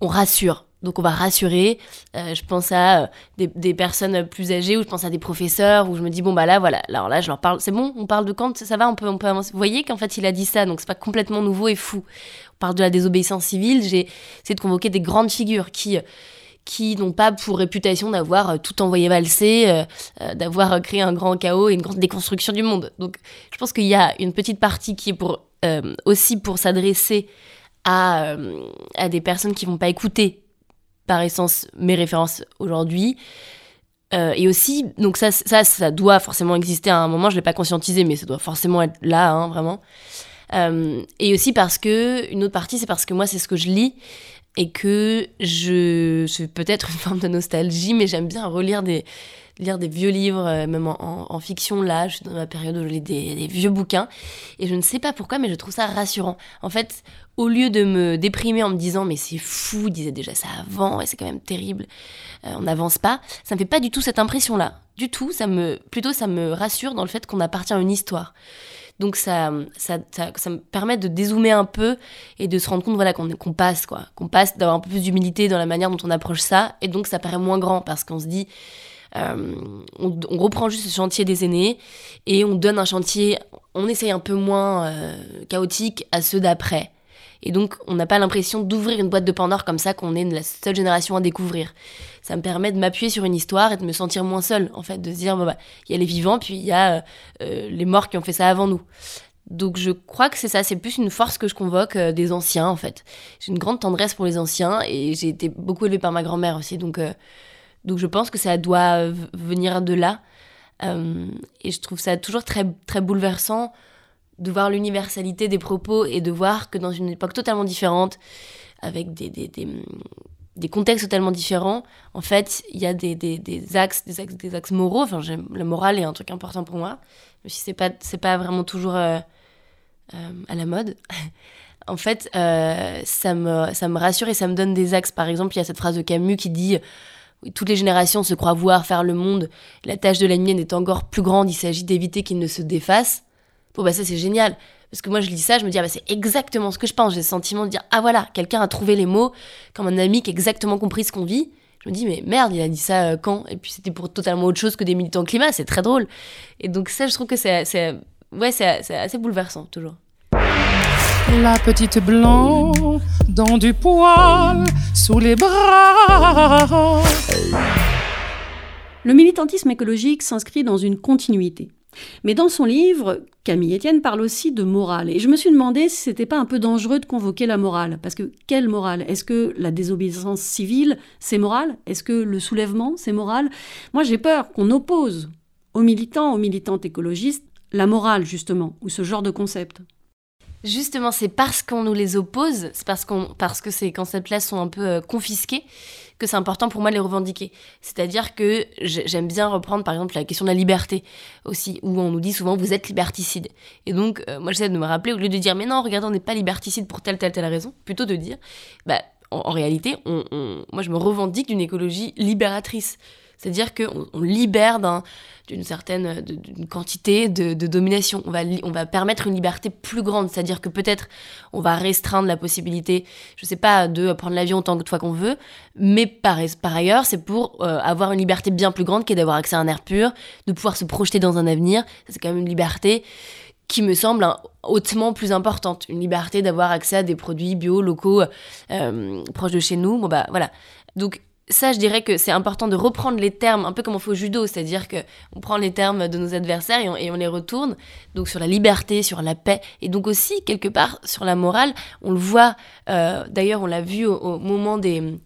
[SPEAKER 2] on rassure. Donc on va rassurer. Euh, je pense à euh, des, personnes plus âgées ou je pense à des professeurs où je me dis bon bah là voilà, alors là je leur parle, c'est bon, on parle de Kant, ça va, on peut, on peut avancer. Vous voyez qu'en fait il a dit ça, donc c'est pas complètement nouveau et fou. On parle de la désobéissance civile, j'ai essayé de convoquer des grandes figures qui qui n'ont pas pour réputation d'avoir euh, tout envoyé valser, d'avoir créé un grand chaos et une grande déconstruction du monde. Donc je pense qu'il y a une petite partie qui est pour aussi pour s'adresser à, à des personnes qui vont pas écouter par essence mes références aujourd'hui. Euh, et aussi, donc ça, ça, ça doit forcément exister à un moment, je ne l'ai pas conscientisé, mais ça doit forcément être là, hein, vraiment. Euh, et aussi parce que, une autre partie, c'est parce que moi, c'est ce que je lis, et que je, c'est peut-être une forme de nostalgie, mais j'aime bien relire des, lire des vieux livres, euh, même en, fiction. Là, je suis dans ma période où je lis des, vieux bouquins. Et je ne sais pas pourquoi, mais je trouve ça rassurant. En fait, au lieu de me déprimer en me disant, mais c'est fou, disait déjà ça avant, et c'est quand même terrible, euh, on n'avance pas, ça me fait pas du tout cette impression-là. Du tout, ça me, plutôt ça me rassure dans le fait qu'on appartient à une histoire. Donc ça, ça, ça, me permet de dézoomer un peu et de se rendre compte voilà, qu'on passe, quoi. Qu'on passe, d'avoir un peu plus d'humilité dans la manière dont on approche ça. Et donc ça paraît moins grand parce qu'on se dit, euh, on, reprend juste ce chantier des aînés et on donne un chantier, on essaye un peu moins euh, chaotique à ceux d'après. Et donc, on n'a pas l'impression d'ouvrir une boîte de Pandore comme ça, qu'on est la seule génération à découvrir. Ça me permet de m'appuyer sur une histoire et de me sentir moins seule, en fait, de se dire, bah, il y a les vivants, puis il y a euh, les morts qui ont fait ça avant nous. Donc je crois que c'est ça, c'est plus une force que je convoque des anciens en fait. J'ai une grande tendresse pour les anciens et j'ai été beaucoup élevée par ma grand-mère aussi, donc donc je pense que ça doit venir de là. Euh, et je trouve ça toujours très, très bouleversant de voir l'universalité des propos et de voir que dans une époque totalement différente, avec des, des, des, contextes totalement différents, en fait, il y a des, axes, des axes, des axes moraux. Enfin, le moral est un truc important pour moi, même si c'est pas, c'est pas vraiment toujours euh, euh, à la mode. en fait, ça, me, ça me rassure et ça me donne des axes. Par exemple, il y a cette phrase de Camus qui dit toutes les générations se croient voir faire le monde, la tâche de la mienne est encore plus grande, il s'agit d'éviter qu'il ne se défasse. Bon, bah ça c'est génial. Parce que moi je lis ça, je me dis, ah, bah, c'est exactement ce que je pense. J'ai le sentiment de dire, ah voilà, quelqu'un a trouvé les mots, comme un ami qui a exactement compris ce qu'on vit. Je me dis, mais merde, il a dit ça euh, quand? Et puis c'était pour totalement autre chose que des militants climat, c'est très drôle. Et donc ça, je trouve que c'est ouais, c'est assez bouleversant, toujours.
[SPEAKER 3] La petite blanc dans du poil sous les bras.
[SPEAKER 1] Le militantisme écologique s'inscrit dans une continuité. Mais dans son livre, Camille Etienne parle aussi de morale. Et je me suis demandé si c'était pas un peu dangereux de convoquer la morale. Parce que quelle morale? Est-ce que la désobéissance civile, c'est moral? Est-ce que le soulèvement, c'est moral? Moi, j'ai peur qu'on oppose aux militants, aux militantes écologistes, la morale, justement, ou ce genre de concept.
[SPEAKER 2] Justement, c'est parce qu'on nous les oppose, c'est parce, parce que ces concepts-là sont un peu euh, confisqués, que c'est important pour moi de les revendiquer. C'est-à-dire que j'aime bien reprendre par exemple la question de la liberté aussi, où on nous dit souvent vous êtes liberticide. Et donc, euh, moi j'essaie de me rappeler, au lieu de dire mais non, regardez, on n'est pas liberticide pour telle, telle, telle raison, plutôt de dire, bah, en, réalité, moi je me revendique d'une écologie libératrice. C'est-à-dire qu'on on libère d'une certaine d'une quantité de, domination. On va, permettre une liberté plus grande. C'est-à-dire que peut-être on va restreindre la possibilité, je sais pas, de prendre l'avion autant de fois qu'on veut, mais par, ailleurs, c'est pour euh, avoir une liberté bien plus grande qui est d'avoir accès à un air pur, de pouvoir se projeter dans un avenir. C'est quand même une liberté qui me semble hautement plus importante. Une liberté d'avoir accès à des produits bio, locaux, euh, proches de chez nous. Bon bah voilà. Donc ça, je dirais que c'est important de reprendre les termes, un peu comme on fait au judo, c'est-à-dire que on prend les termes de nos adversaires et on, les retourne. Donc sur la liberté, sur la paix, et donc aussi quelque part sur la morale. On le voit. Euh, d'ailleurs, on l'a vu au, moment de,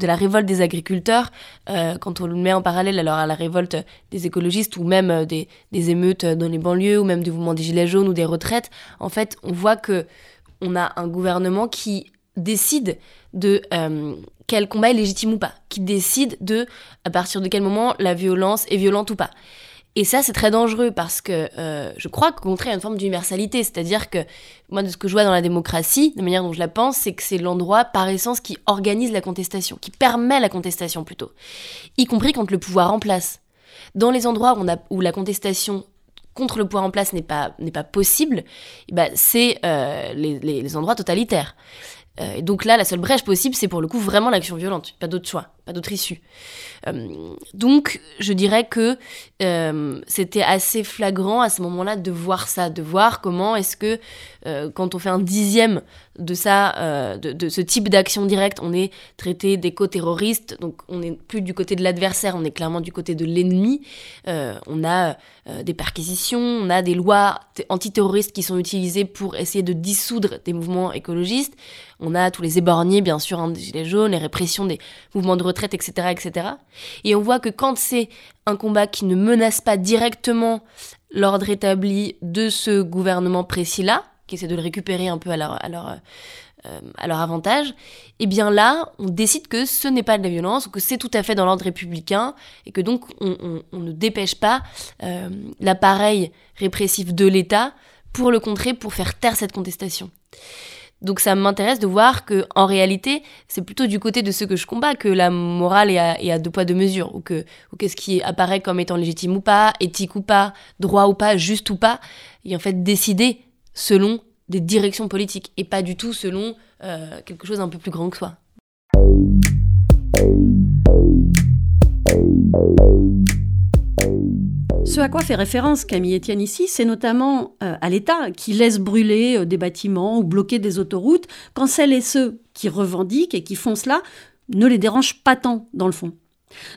[SPEAKER 2] la révolte des agriculteurs, euh, quand on le met en parallèle alors à la révolte des écologistes ou même euh, des, des émeutes dans les banlieues ou même du mouvement des gilets jaunes ou des retraites. En fait, on voit que on a un gouvernement qui décide de euh, quel combat est légitime ou pas, qui décide de à partir de quel moment la violence est violente ou pas. Et ça, c'est très dangereux parce que euh, je crois qu'au contraire, il y a une forme d'universalité. C'est-à-dire que moi, de ce que je vois dans la démocratie, de manière dont je la pense, c'est que c'est l'endroit par essence qui organise la contestation, qui permet la contestation plutôt, y compris quand le pouvoir en place. Dans les endroits où, la contestation contre le pouvoir en place n'est pas, pas possible, eh ben, c'est euh, les endroits totalitaires. Euh, et donc là, la seule brèche possible, c'est pour le coup vraiment l'action violente, pas d'autre choix, pas d'autre issue. Euh, donc, je dirais que euh, c'était assez flagrant à ce moment-là de voir ça, de voir comment est-ce que quand on fait un dixième de ça, de, ce type d'action directe, on est traité d'éco-terroriste, donc on n'est plus du côté de l'adversaire, on est clairement du côté de l'ennemi. on a des perquisitions, on a des lois antiterroristes qui sont utilisées pour essayer de dissoudre des mouvements écologistes. On a tous les éborgnés, bien sûr, hein, des gilets jaunes, les répressions des mouvements de etc., etc. Et on voit que quand c'est un combat qui ne menace pas directement l'ordre établi de ce gouvernement précis-là, qui essaie de le récupérer un peu à leur, euh, avantage, eh bien là, on décide que ce n'est pas de la violence, que c'est tout à fait dans l'ordre républicain, et que donc on, ne dépêche pas euh, l'appareil répressif de l'État pour le contrer, pour faire taire cette contestation. Donc ça m'intéresse de voir que en réalité, c'est plutôt du côté de ceux que je combats que la morale est à, deux poids deux mesures, ou que ou qu'est-ce qui apparaît comme étant légitime ou pas, éthique ou pas, droit ou pas, juste ou pas, et en fait décidé selon des directions politiques et pas du tout selon euh, quelque chose un peu plus grand que soi.
[SPEAKER 1] Ce à quoi fait référence Camille Etienne ici, c'est notamment euh, à l'État qui laisse brûler euh, des bâtiments ou bloquer des autoroutes quand celles et ceux qui revendiquent et qui font cela ne les dérangent pas tant dans le fond.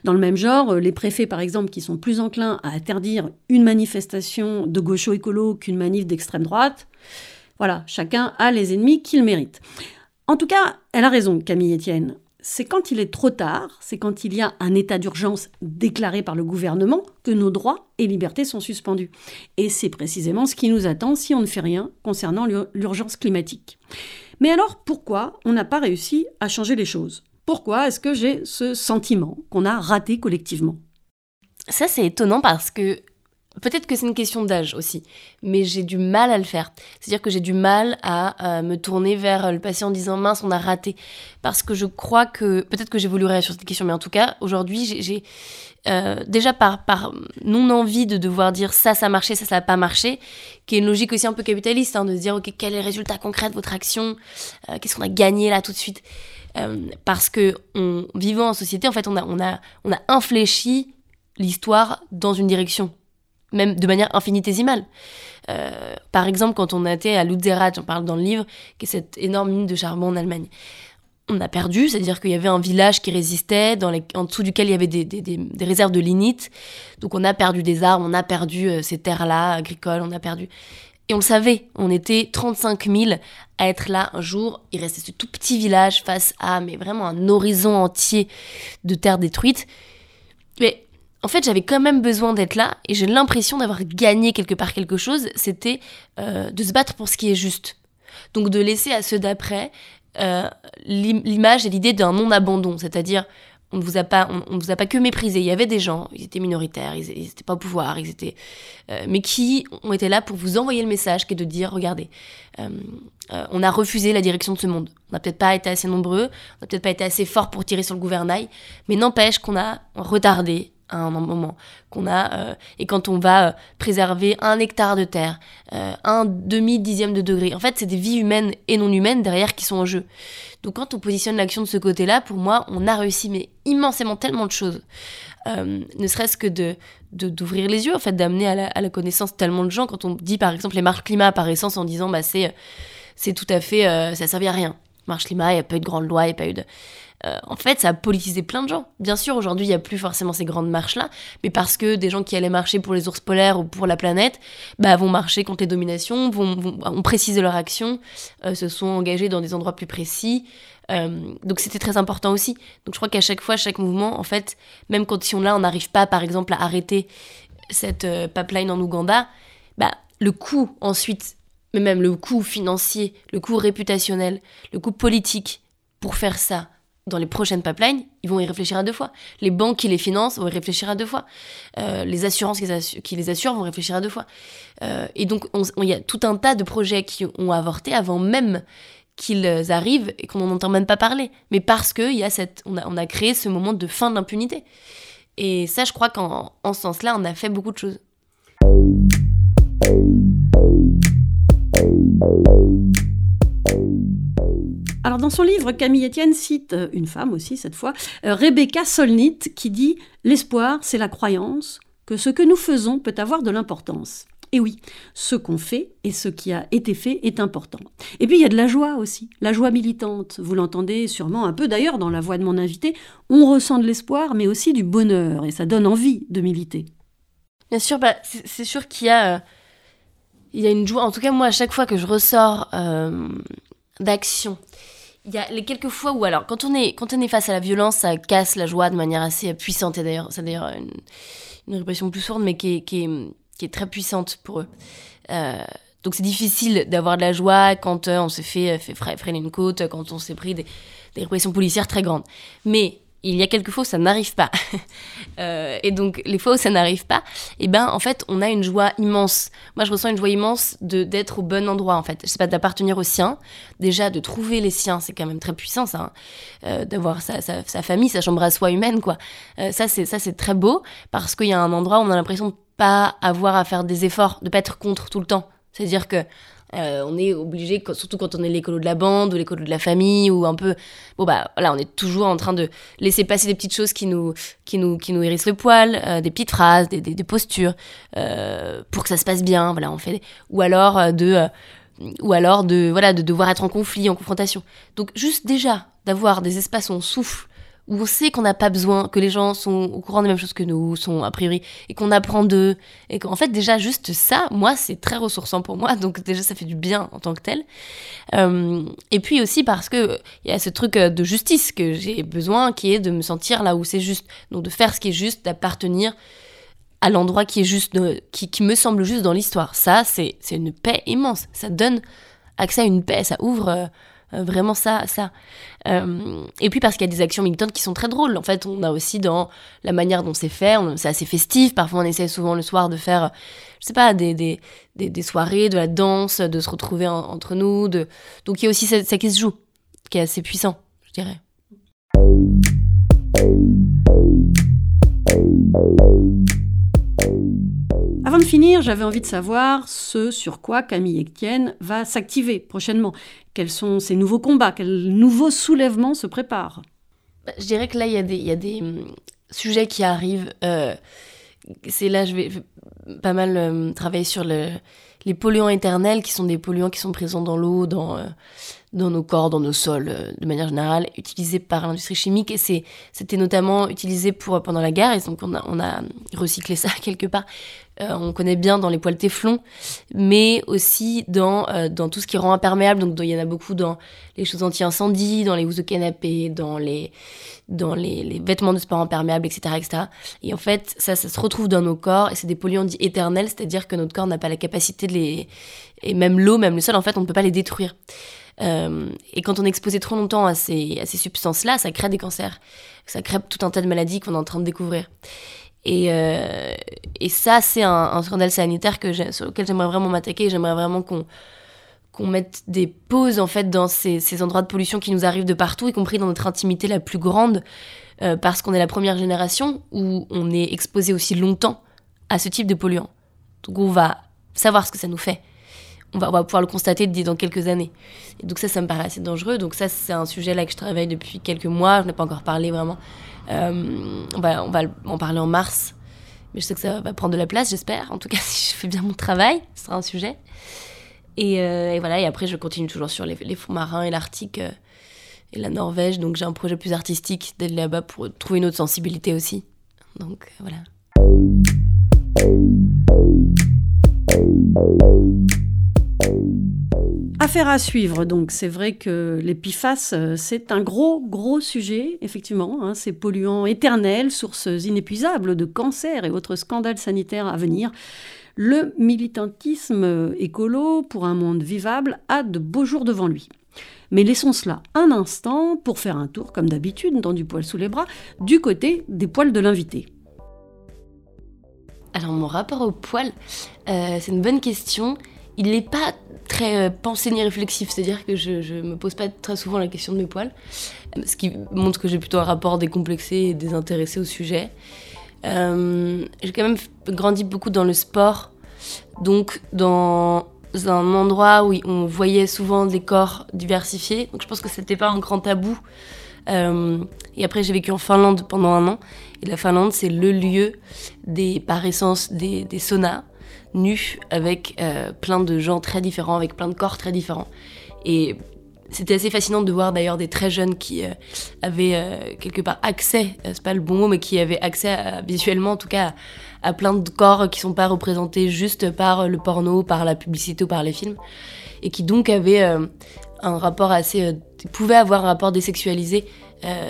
[SPEAKER 1] Dans le même genre, euh, les préfets par exemple qui sont plus enclins à interdire une manifestation de gaucho-écolo qu'une manif d'extrême droite, voilà, chacun a les ennemis qu'il mérite. En tout cas, elle a raison, Camille Etienne c'est quand il est trop tard, c'est quand il y a un état d'urgence déclaré par le gouvernement que nos droits et libertés sont suspendus. Et c'est précisément ce qui nous attend si on ne fait rien concernant l'urgence climatique. Mais alors pourquoi on n'a pas réussi à changer les choses? Pourquoi est-ce que j'ai ce sentiment qu'on a raté collectivement?
[SPEAKER 2] Ça c'est étonnant parce que Peut-être que c'est une question d'âge aussi, mais j'ai du mal à le faire. C'est-à-dire que j'ai du mal à me tourner vers le patient en disant mince, on a raté. Parce que je crois que, peut-être que j'évoluerai sur cette question, mais en tout cas, aujourd'hui, j'ai euh, déjà par, non-envie de devoir dire ça, ça a marché, ça, ça n'a pas marché, qui est une logique aussi un peu capitaliste, hein, de se dire, ok, quel est le résultat concret de votre action euh, Qu'est-ce qu'on a gagné là tout de suite euh, Parce que vivant en société, en fait, on a, on a, on a infléchi l'histoire dans une direction même de manière infinitésimale. Euh, par exemple, quand on était à Lutzerat, j'en parle dans le livre, qui est cette énorme mine de charbon en Allemagne. On a perdu, c'est-à-dire qu'il y avait un village qui résistait, dans en dessous duquel il y avait des, réserves de lignite. Donc on a perdu des arbres, on a perdu euh, ces terres-là agricoles, on a perdu. Et on le savait, on était 35 000 à être là un jour. Il restait ce tout petit village face à, mais vraiment un horizon entier de terres détruites. Mais en fait, j'avais quand même besoin d'être là et j'ai l'impression d'avoir gagné quelque part quelque chose. C'était euh, de se battre pour ce qui est juste. Donc de laisser à ceux d'après euh, l'image et l'idée d'un non-abandon, c'est-à-dire on ne vous a pas, on, vous a pas que méprisé. Il y avait des gens, ils étaient minoritaires, ils n'étaient pas au pouvoir, ils étaient, euh, mais qui ont été là pour vous envoyer le message, qui est de dire, regardez, on a refusé la direction de ce monde. On n'a peut-être pas été assez nombreux, on n'a peut-être pas été assez fort pour tirer sur le gouvernail, mais n'empêche qu'on a retardé à un moment qu'on a euh, et quand on va euh, préserver un hectare de terre, euh, un demi dixième de degré. En fait, c'est des vies humaines et non humaines derrière qui sont en jeu. Donc quand on positionne l'action de ce côté-là, pour moi, on a réussi mais immensément tellement de choses. ne serait-ce que de d'ouvrir les yeux, en fait, d'amener à la, à la, connaissance tellement de gens. Quand on dit par exemple les marches climat par essence en disant bah c'est c'est tout à fait ça servi à rien. Marche climat, il n'y a pas eu de grande loi, il n'y a pas eu de euh, en fait, ça a politisé plein de gens. Bien sûr, aujourd'hui, il n'y a plus forcément ces grandes marches-là, mais parce que des gens qui allaient marcher pour les ours polaires ou pour la planète, bah, vont marcher contre les dominations, vont, vont ont précisé leur action, euh, se sont engagés dans des endroits plus précis. Euh, donc c'était très important aussi. Donc je crois qu'à chaque fois, chaque mouvement, en fait, même quand si on là, on n'arrive pas, par exemple, à arrêter cette pipeline en Ouganda, bah, le coût ensuite, mais même le coût financier, le coût réputationnel, le coût politique pour faire ça, dans les prochaines pipelines, ils vont y réfléchir à deux fois. Les banques qui les financent vont y réfléchir à deux fois. Euh, les assurances qui, les assurent vont réfléchir à deux fois. Euh, et donc, il y a tout un tas de projets qui ont avorté avant même qu'ils arrivent et qu'on n'en entend même pas parler. Mais parce qu'on a, cette, on a, créé ce moment de fin de l'impunité. Et ça, je crois qu'en ce sens-là, on a fait beaucoup de choses.
[SPEAKER 1] Alors dans son livre, Camille Etienne cite euh, une femme aussi cette fois, euh, Rebecca Solnit, qui dit L'espoir, c'est la croyance que ce que nous faisons peut avoir de l'importance. Et oui, ce qu'on fait et ce qui a été fait est important. Et puis il y a de la joie aussi, la joie militante. Vous l'entendez sûrement un peu d'ailleurs dans la voix de mon invité. On ressent de l'espoir, mais aussi du bonheur, et ça donne envie de militer.
[SPEAKER 2] Bien sûr, bah, c'est sûr qu'il y a, euh, il y a une joie. En tout cas, moi, à chaque fois que je ressors d'action, il y a les quelques fois où alors quand on est quand on est face à la violence ça casse la joie de manière assez puissante et d'ailleurs c'est d'ailleurs une, répression plus forte mais qui est, qui est, très puissante pour eux. Euh, donc c'est difficile d'avoir de la joie quand euh, on se fait, fait freiner une côte quand on s'est pris des, des répressions policières très grandes. Mais il y a quelques fois où ça n'arrive pas. Euh, et donc, les fois où ça n'arrive pas, eh ben, en fait, on a une joie immense. Moi, je ressens une joie immense de d'être au bon endroit, en fait. Je sais pas, d'appartenir aux siens. Déjà, de trouver les siens, c'est quand même très puissant, ça. Hein. Euh, d'avoir sa, sa, sa, famille, sa chambre à soi humaine, quoi. Euh, ça, c'est ça, c'est très beau parce qu'il y a un endroit où on a l'impression de pas avoir à faire des efforts, de pas être contre tout le temps. C'est-à-dire que euh, on est obligé, surtout quand on est l'écolo de la bande ou l'écolo de la famille ou un peu, bon bah voilà, on est toujours en train de laisser passer des petites choses qui nous, qui nous, qui nous hérissent le poil, euh, des petites phrases, des, des, postures, euh, pour que ça se passe bien. Voilà, on fait, ou alors de, ou alors de, voilà, de devoir être en conflit, en confrontation. Donc juste déjà d'avoir des espaces où on souffle où on sait qu'on n'a pas besoin, que les gens sont au courant des mêmes choses que nous, sont a priori, et qu'on apprend d'eux, et qu'en fait déjà juste ça, moi c'est très ressourçant pour moi, donc déjà ça fait du bien en tant que tel. Euh, et puis aussi parce que il y a ce truc euh, de justice que j'ai besoin, qui est de me sentir là où c'est juste, donc de faire ce qui est juste, d'appartenir à l'endroit qui est juste, qui, me semble juste dans l'histoire. Ça c'est une paix immense, ça donne accès à une paix, ça ouvre... Euh, vraiment ça, ça. Euh, et puis parce qu'il y a des actions militantes qui sont très drôles. En fait, on a aussi dans la manière dont c'est fait, c'est assez festif. Parfois, on essaie souvent le soir de faire, je sais pas, des, des, des, soirées, de la danse, de se retrouver entre nous. Donc il y a aussi ça qui se joue, qui est assez puissant, je dirais.
[SPEAKER 1] Avant de finir, j'avais envie de savoir ce sur quoi Camille Etienne va s'activer prochainement. Quels sont ses nouveaux combats? Quels nouveaux soulèvements se préparent
[SPEAKER 2] bah, Je dirais que là, il y a des, hum, sujets qui arrivent. Euh, c'est là, je vais, pas mal euh, travailler sur le, les polluants éternels, qui sont des polluants qui sont présents dans l'eau, dans, euh, nos corps, dans nos sols, euh, de manière générale, utilisés par l'industrie chimique. Et c'était notamment utilisé pour, pendant la guerre, et donc on a recyclé ça quelque part. Euh, on connaît bien dans les poils téflon, mais aussi dans, euh, dans tout ce qui rend imperméable. Donc il y en a beaucoup dans les choses anti-incendie, dans les housses de canapé, dans les, dans les, vêtements de sport imperméables, etc., etc. Et en fait, ça, ça se retrouve dans nos corps, et c'est des polluants dits éternels, c'est-à-dire que notre corps n'a pas la capacité de les... Et même l'eau, même le sol, en fait, on ne peut pas les détruire. Euh, et quand on est exposé trop longtemps à ces, à ces substances-là, ça crée des cancers. Ça crée tout un tas de maladies qu'on est en train de découvrir. Et, euh, et ça, c'est un, scandale sanitaire sur lequel j'aimerais vraiment m'attaquer. J'aimerais vraiment qu'on mette des pauses en fait dans ces, ces, endroits de pollution qui nous arrivent de partout, y compris dans notre intimité la plus grande, euh, parce qu'on est la première génération où on est exposé aussi longtemps à ce type de polluants. Donc on va savoir ce que ça nous fait on va, pouvoir le constater dans quelques années. Et donc ça, ça me paraît assez dangereux. Donc ça, c'est un sujet là que je travaille depuis quelques mois. Je n'ai pas encore parlé vraiment. Euh, on, va, on va en parler en mars. Mais je sais que ça va prendre de la place, j'espère. En tout cas, si je fais bien mon travail, ce sera un sujet. Et, euh, voilà, et après, je continue toujours sur les, fonds marins et l'Arctique euh, et la Norvège. Donc j'ai un projet plus artistique d'aller là-bas pour trouver une autre sensibilité aussi. Donc voilà.
[SPEAKER 1] Affaire à suivre, donc c'est vrai que PFAS, euh, c'est un gros, gros sujet, effectivement. Hein, ces polluants éternels, sources inépuisables de cancers et autres scandales sanitaires à venir. Le militantisme écolo pour un monde vivable a de beaux jours devant lui. Mais laissons cela un instant pour faire un tour, comme d'habitude, dans du poil sous les bras, du côté des poils de l'invité.
[SPEAKER 2] Alors mon rapport au poil, euh, c'est une bonne question il n'est pas très euh, pensé ni réflexif, c'est-à-dire que je, ne me pose pas très souvent la question de mes poils, ce qui montre que j'ai plutôt un rapport décomplexé et désintéressé au sujet. Euh, j'ai quand même grandi beaucoup dans le sport, donc dans un endroit où on voyait souvent des corps diversifiés, donc je pense que c'était pas un grand tabou. Euh, et après, j'ai vécu en Finlande pendant un an. Et la Finlande, c'est le lieu des, par essence, des saunas nu avec euh, plein de gens très différents, avec plein de corps très différents. Et c'était assez fascinant de voir d'ailleurs des très jeunes qui euh, avaient euh, quelque part accès, c'est pas le bon mot, mais qui avaient accès visuellement en tout cas à, plein de corps qui sont pas représentés juste par le porno, par la publicité ou par les films, et qui donc avaient un rapport assez, pouvaient avoir un rapport désexualisé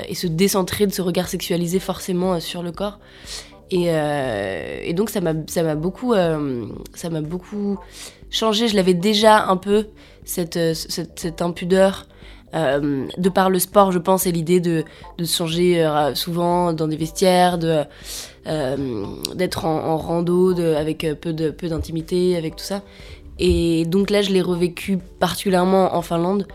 [SPEAKER 2] et se décentrer de ce regard sexualisé forcément sur le corps. Euh, et, donc ça m'a beaucoup euh, ça m'a beaucoup changé. Je l'avais déjà un peu cette euh, cette, impudeur. de par le sport, je pense, et l'idée de, de se changer souvent dans des vestiaires, d'être en, rando, de, avec peu de peu d'intimité, avec tout ça. Et donc là, je l'ai revécu particulièrement en Finlande.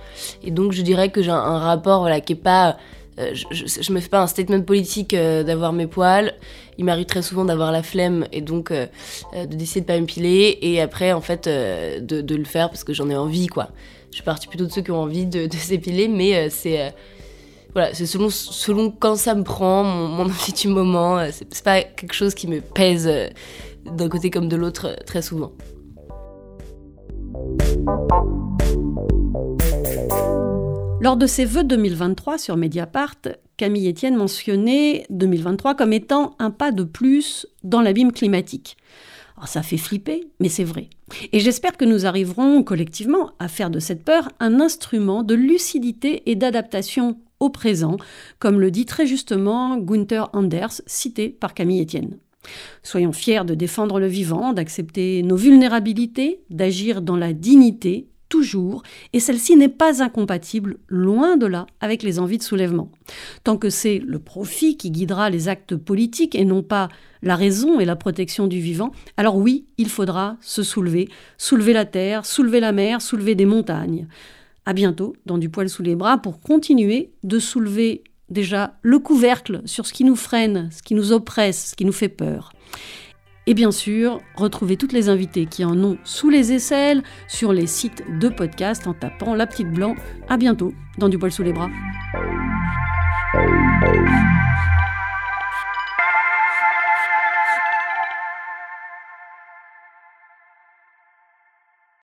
[SPEAKER 2] Et donc, je dirais que j'ai un, rapport voilà, qui est pas euh, je, je, me fais pas un statement politique d'avoir mes poils. Il m'arrive très souvent d'avoir la flemme et donc euh, de décider de pas m'épiler et après en fait de, de, le faire parce que j'en ai envie quoi. Je suis partie plutôt de ceux qui ont envie de, de s'épiler, mais c'est voilà, c'est selon, selon quand ça me prend, mon, mon envie du moment. C'est pas quelque chose qui me pèse d'un côté comme de l'autre très souvent.
[SPEAKER 1] Lors de ses vœux 2023 sur Mediapart, Camille Etienne mentionnait 2023 comme étant un pas de plus dans l'abîme climatique. Alors ça fait flipper, mais c'est vrai. Et j'espère que nous arriverons collectivement à faire de cette peur un instrument de lucidité et d'adaptation au présent, comme le dit très justement Gunther Anders, cité par Camille Etienne. Soyons fiers de défendre le vivant, d'accepter nos vulnérabilités, d'agir dans la dignité toujours, et celle-ci n'est pas incompatible, loin de là, avec les envies de soulèvement. Tant que c'est le profit qui guidera les actes politiques et non pas la raison et la protection du vivant, alors oui, il faudra se soulever, soulever la terre, soulever la mer, soulever des montagnes. À bientôt dans Du poil sous les bras pour continuer de soulever déjà le couvercle sur ce qui nous freine, ce qui nous oppresse, ce qui nous fait peur. Et bien sûr, retrouvez toutes les invités qui en ont sous les aisselles sur les sites de podcast en tapant La Petite Blanc. À bientôt dans Du poil sous les bras.